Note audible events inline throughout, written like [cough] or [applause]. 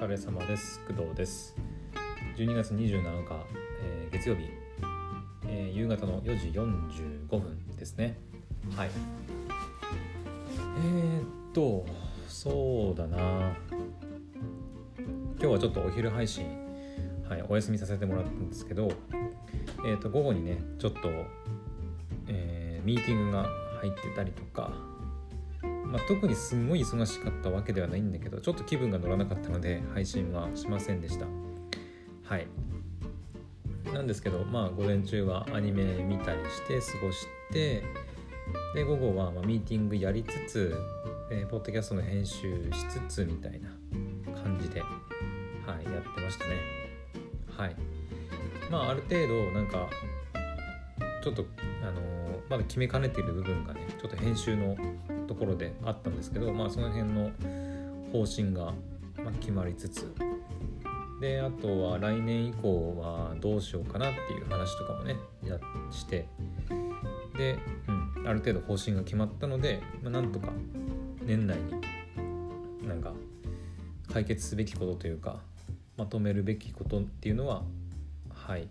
疲れ様です。工藤です。12月27日、えー月曜日、えー夕方の4時45分ですね。はい。えー、っとそうだな。今日はちょっとお昼配信、はい、お休みさせてもらったんですけどえー、っと午後にねちょっと、えーミーティングが入ってたりとかまあ、特にすんごい忙しかったわけではないんだけどちょっと気分が乗らなかったので配信はしませんでした。はい。なんですけどまあ午前中はアニメ見たりして過ごしてで午後はまミーティングやりつつ、えーポッドキャストの編集しつつみたいな感じで、はい、やってましたね。はい。まあある程度なんかちょっとあのーまだ決めかねている部分がねちょっと編集のところであったんですけどまあその辺の方針が決まりつつであとは来年以降はどうしようかなっていう話とかもねやしてで、うん、ある程度方針が決まったので、まあ、なんとか年内になんか解決すべきことというかまとめるべきことっていうのははい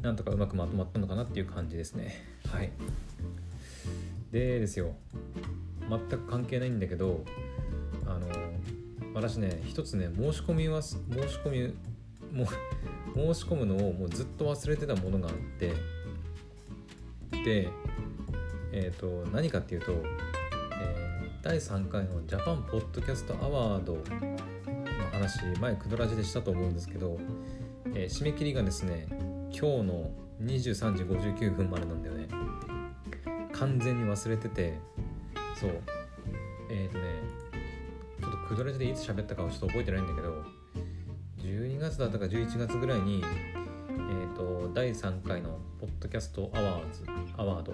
なんとかうまくまとまったのかなっていう感じですね。はい。でですよ。全く関係ないんだけどあの私ね一つね申し込みは申し込みも申し込むのをもうずっと忘れてたものがあってでえっ、と何かっていうと、えー第3回のジャパンポッドキャストアワードの話前クドラジでしたと思うんですけど、えー締め切りがですね今日の23時59分までなんだよね。完全に忘れててそう。えっ、とねちょっとクドラジでいつ喋ったかはちょっと覚えてないんだけど12月だったか11月ぐらいにえっ、と第3回のポッドキャストアワーズアワード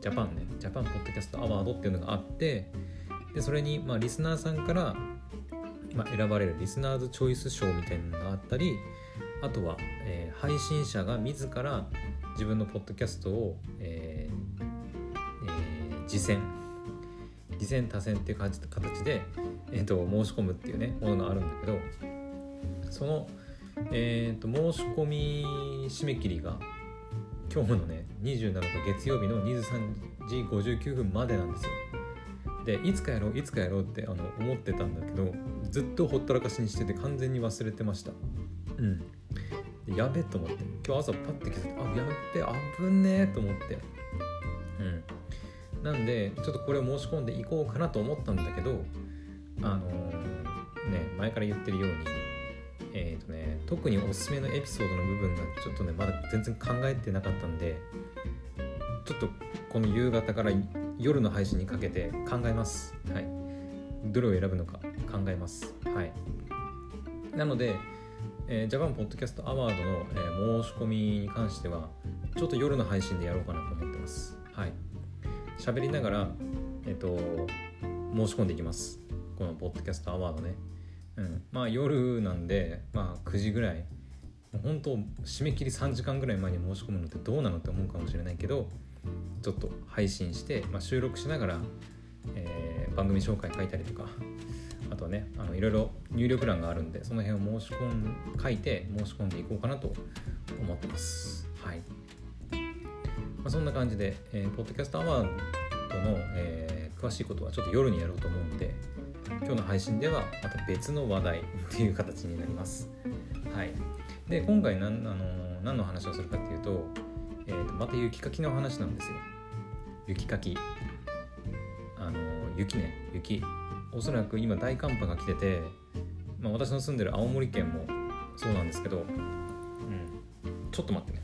ジャパンねジャパンポッドキャストアワードっていうのがあってでそれにまあリスナーさんからまあ、選ばれるリスナーズチョイス賞みたいなのがあったりあとは、えー配信者が自ら自分のポッドキャストを、えーえー次戦次戦多戦っていう形で、えー、と申し込むっていうねものがあるんだけどその、えー、と申し込み締め切りが今日のね27日月曜日の23時59分までなんですよ。でいつかやろういつかやろうってあの思ってたんだけどずっとほったらかしにしてて完全に忘れてました。うん。やべえと思って今日朝パッて気づいてあやっべあぶねえと思って。うん。なんでちょっとこれを申し込んでいこうかなと思ったんだけどあのーね前から言ってるようにえっ、とね特におすすめのエピソードの部分がちょっとねまだ全然考えてなかったんでちょっとこの夕方から夜の配信にかけて考えます。はい。どれを選ぶのか考えます。はい。なので、えー、ジャパンポッドキャストアワードの、えー申し込みに関しては、ちょっと夜の配信でやろうかなと思ってます。喋りながら、えっ、と、申し込んでいきます。このポッドキャストアワードね。うん。まあ夜なんで、まあ9時ぐらい。もう本当締め切り3時間ぐらい前に申し込むのってどうなのって思うかもしれないけどちょっと配信して、まあ、収録しながら、えー番組紹介書いたりとかあとはねあのいろいろ入力欄があるんでその辺を申し込ん書いて申し込んでいこうかなと思ってますはい、あ、そんな感じで、えーポッドキャストアワードの、えー詳しいことはちょっと夜にやろうと思うんで今日の配信ではまた別の話題という形になります。はい。で今回なんあの何の話をするかっていうと,、えーとまた雪かきの話なんですよ。雪かき。あの雪ね。雪。おそらく今大寒波が来てて、まあ、私の住んでる青森県もそうなんですけど、うん、ちょっと待って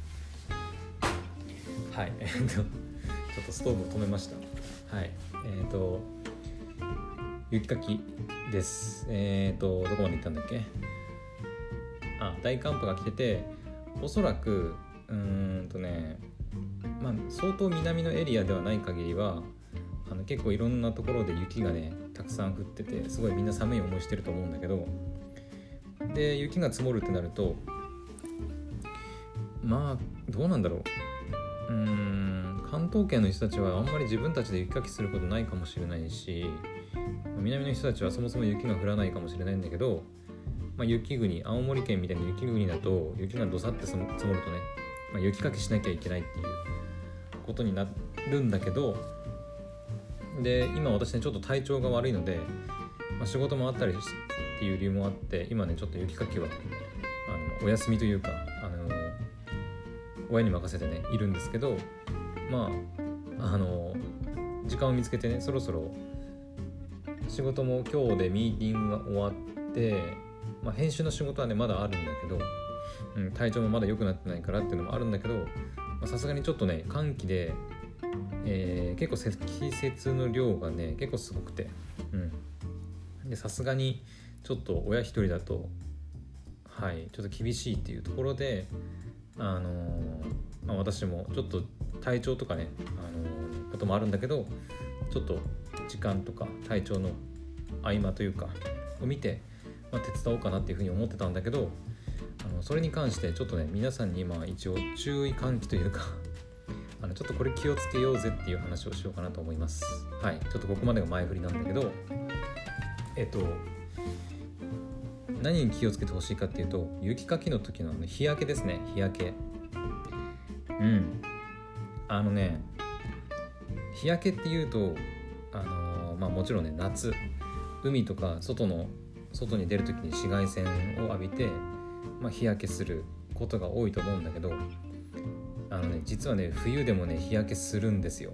はい。えっとちょっとストーブを止めました。はい。えっ、と雪かきです。えっ、とどこまで行ったんだっけ？あ大寒波が来てておそらくうんとねまあ相当南のエリアではない限りはあの結構いろんなところで雪がねたくさん降っててすごいみんな寒い思いしてると思うんだけどで雪が積もるってなるとまあどうなんだろう。うん。関東圏の人たちはあんまり自分たちで雪かきすることないかもしれないし南の人たちはそもそも雪が降らないかもしれないんだけどまあ、雪国青森県みたいな雪国だと雪がどさって積もるとね、まあ、雪かきしなきゃいけないっていうことになるんだけどで今私ねちょっと体調が悪いので、まあ、仕事もあったりっていう理由もあって今ねちょっと雪かきはあのお休みというか親に任せてねいるんですけどまああの時間を見つけてねそろそろ仕事も今日でミーティングが終わって、まあ、編集の仕事はねまだあるんだけど、うん、体調もまだ良くなってないからっていうのもあるんだけどさすがにちょっとね寒気で、えー、結構積雪の量がね結構すごくてうん。さすがにちょっと親一人だとはいちょっと厳しいっていうところであの、まあ、私もちょっと体調とかね、あの、こともあるんだけどちょっと時間とか体調の合間というかを見て、まあ、手伝おうかなっていうふうに思ってたんだけどあのそれに関してちょっとね皆さんに今一応注意喚起というか [laughs] あのちょっとこれ気をつけようぜっていう話をしようかなと思います。はい。ちょっとここまでが前振りなんだけどえっと何に気をつけてほしいかっていうと雪かきの時の日焼けですね。日焼け。うん。あのね日焼けっていうとあのー、まあもちろんね夏海とか外の外に出る時に紫外線を浴びて、まあ、日焼けすることが多いと思うんだけどあのね実はね冬でもね日焼けするんですよ。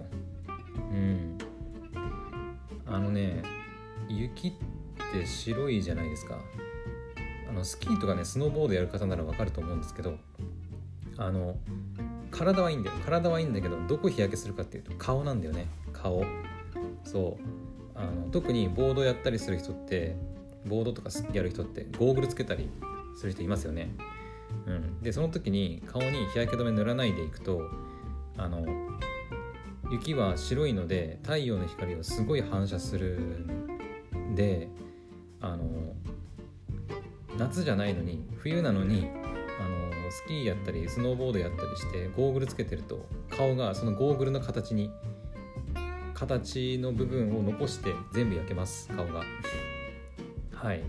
うん。あのね雪って白いじゃないですか。あのスキーとかねスノーボードやる方ならわかると思うんですけどあの体はいいんだよ。体はいいんだけどどこ日焼けするかっていうと顔なんだよね。顔。そう。あの特にボードやったりする人ってボードとかやる人ってゴーグルつけたりする人いますよね、うん、でその時に顔に日焼け止め塗らないでいくとあの雪は白いので太陽の光をすごい反射するんであの夏じゃないのに冬なのにスキーやったりスノーボードやったりしてゴーグルつけてると顔がそのゴーグルの形に形の部分を残して全部焼けます顔が。はい。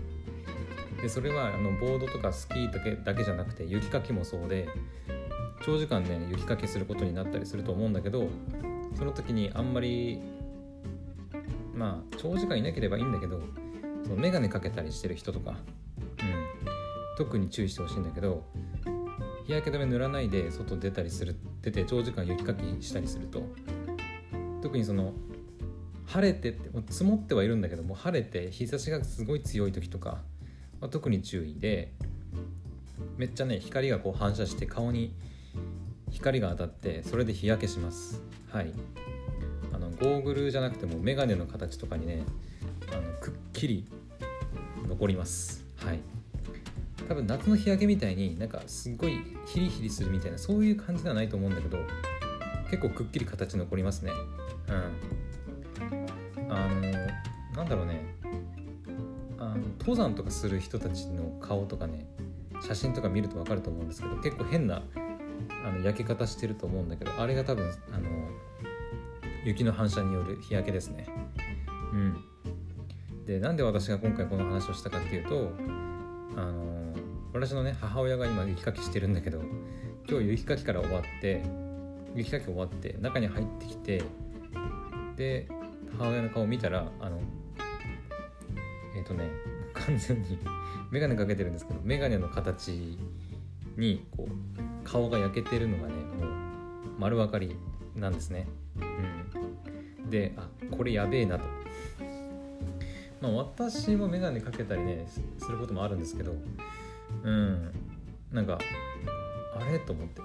でそれはあのボードとかスキーだけだけじゃなくて雪かきもそうで長時間ね雪かきすることになったりすると思うんだけどその時にあんまりまあ長時間いなければいいんだけどその眼鏡かけたりしてる人とか、うん、特に注意してほしいんだけど日焼け止め塗らないで外出たりする出て長時間雪かきしたりすると特にその晴れてって積もってはいるんだけども晴れて日差しがすごい強い時とかは特に注意でめっちゃね光がこう反射して顔に光が当たってそれで日焼けします。はい。あのゴーグルじゃなくてもメガネの形とかにねあのくっきり残ります。はい。多分夏の日焼けみたいになんかすっごいヒリヒリするみたいなそういう感じではないと思うんだけど結構くっきり形残りますね。うん。あのなんだろうね。あの登山とかする人たちの顔とかね写真とか見ると分かると思うんですけど結構変なあの焼け方してると思うんだけどあれが多分あの雪の反射による日焼けですね。うん。でなんで私が今回この話をしたかっていうとあの私のね母親が今雪かきしてるんだけど今日雪かきから終わって雪かき終わって中に入ってきてで母親の顔見たらあのえっ、ー、とね完全に眼鏡かけてるんですけど眼鏡の形にこう顔が焼けてるのがねもう丸分かりなんですね。うん、であこれやべえなと。まあ私も眼鏡かけたりねすることもあるんですけどうん。なんかあれ？と思って。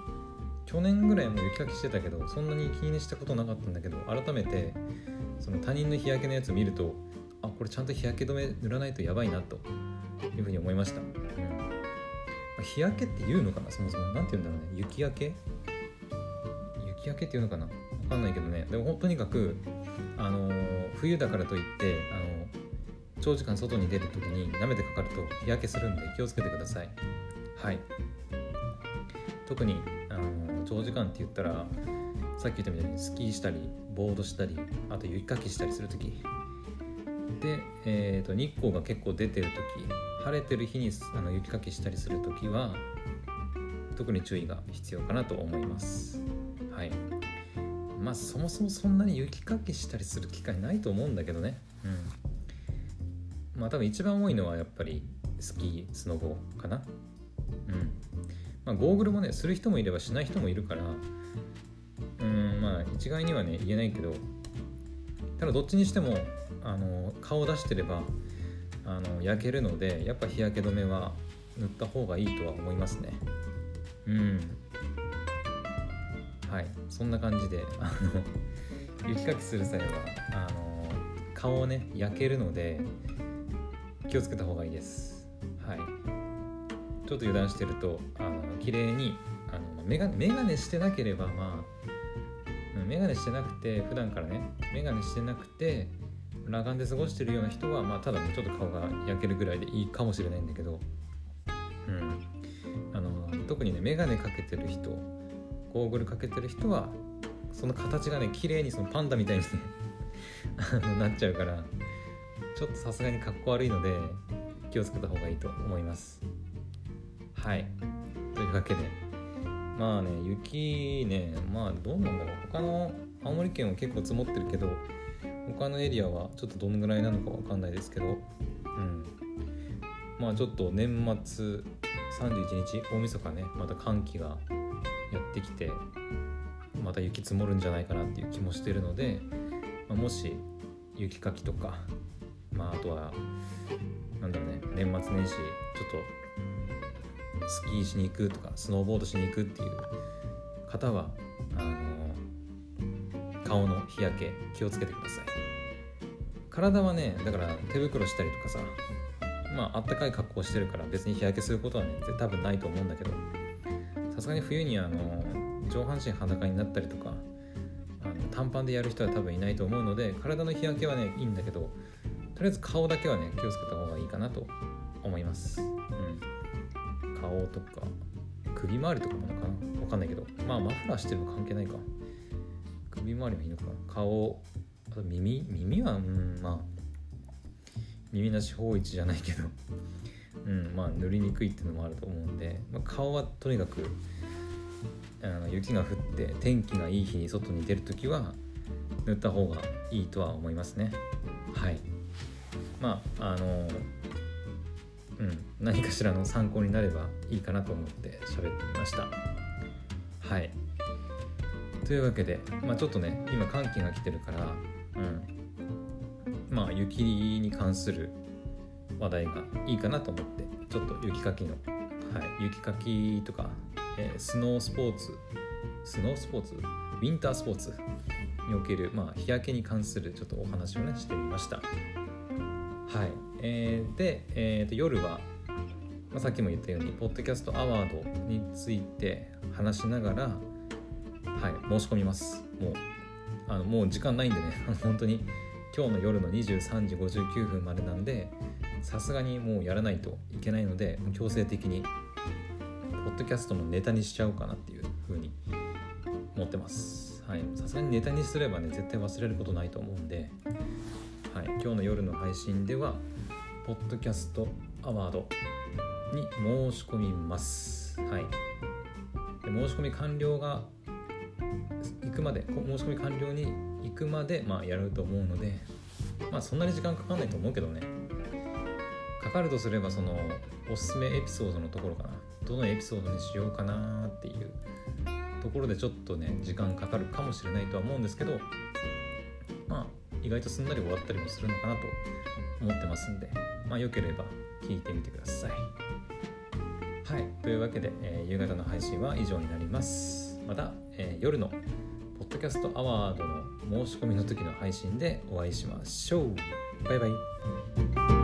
去年ぐらいも雪かきしてたけどそんなに気にしたことなかったんだけど改めてその他人の日焼けのやつ見るとあこれちゃんと日焼け止め塗らないとやばいなというふうに思いました、うんま日焼けって言うのかな？そもそも。何て言うんだろうね。雪焼け？雪焼けっていうのかな？わかんないけどね。でもとにかくあのー、冬だからといってあの、長時間外に出る時に舐めてかかると日焼けするんで気をつけてください。はい。特にあの長時間って言ったらさっき言ったみたいにスキーしたりボードしたりあと雪かきしたりする時。で、えーと、日光が結構出てる時晴れてる日にあの雪かきしたりする時は特に注意が必要かなと思います。はい。まあそもそもそんなに雪かきしたりする機会ないと思うんだけどね。まあ多分一番多いのはやっぱりスキースノボかな。うん。まあゴーグルもねする人もいればしない人もいるからうんまあ一概にはね言えないけどただどっちにしてもあの顔出してればあの焼けるのでやっぱ日焼け止めは塗った方がいいとは思いますね。うん。はい。そんな感じであの雪かきする際はあの顔をね焼けるので気をつけた方がいいです。はい。ちょっと油断してるとあの綺麗にあのメガメガネしてなければまあメガネしてなくて普段からねメガネしてなくて裸眼で過ごしてるような人は、まあ、ただねちょっと顔が焼けるぐらいでいいかもしれないんだけど、うん、あの特にね眼鏡かけてる人ゴーグルかけてる人はその形がね綺麗にそのパンダみたいにね [laughs] なっちゃうからちょっとさすがにかっこ悪いので気をつけた方がいいと思います。はい。というわけでまあね雪ねまあどうなんだろう。他の青森県は結構積もってるけど他のエリアはちょっとどのぐらいなのかわかんないですけど、うん、まあちょっと年末31日大晦日ねまた寒気がやってきてまた雪積もるんじゃないかなっていう気もしてるので、まあ、もし雪かきとか、まあ、あとはなんだろうね年末年始ちょっとスキーしに行くとかスノーボードしに行くっていう方はあの顔の日焼け気をつけてください。体はねだから手袋したりとかさまああったかい格好してるから別に日焼けすることはね多分ないと思うんだけどさすがに冬にあの上半身裸になったりとかあの短パンでやる人は多分いないと思うので体の日焼けはねいいんだけどとりあえず顔だけはね気をつけた方がいいかなと思います、うん、顔とか首周りとかものかなわかんないけどまあマフラーしてるの関係ないか。首周りはいいのかな。顔あと耳？耳はうんまあ耳なし法一じゃないけど。うんまあ塗りにくいっていうのもあると思うんで、まあ、顔はとにかくあの雪が降って天気がいい日に外に出る時は塗った方がいいとは思いますね。はい。まああのうん何かしらの参考になればいいかなと思って喋ってみました。はい。というわけで、まあ、ちょっとね今寒気が来てるからうん。まあ雪に関する話題がいいかなと思ってちょっと雪かきの、はい、雪かきとか、えー、スノースポーツスノースポーツ？ウィンタースポーツにおける、まあ、日焼けに関するちょっとお話をねしてみました。はい、えー、で、えー、と夜は、まあ、さっきも言ったようにポッドキャストアワードについて話しながらはい申し込みます。もうあのもう時間ないんでね [laughs] 本当に今日の夜の23時59分までなんでさすがにもうやらないといけないので強制的にポッドキャストのネタにしちゃおうかなっていうふうに思ってます。さすがにネタにすればね絶対忘れることないと思うんで、はい、今日の夜の配信ではポッドキャストアワードに申し込みます。はい。で申し込み完了が行くまで申し込み完了に行くまで、まあ、やると思うのでまあそんなに時間かかんないと思うけどね。かかるとすればそのおすすめエピソードのところかな。どのエピソードにしようかなっていう。ところでちょっとね時間かかるかもしれないとは思うんですけどまあ意外とすんなり終わったりもするのかなと思ってますんでまあよければ聞いてみてください。はい。というわけで、えー、夕方の配信は以上になります。また、えー、夜のポッドキャストアワードの申し込みの時の配信でお会いしましょう。バイバイ。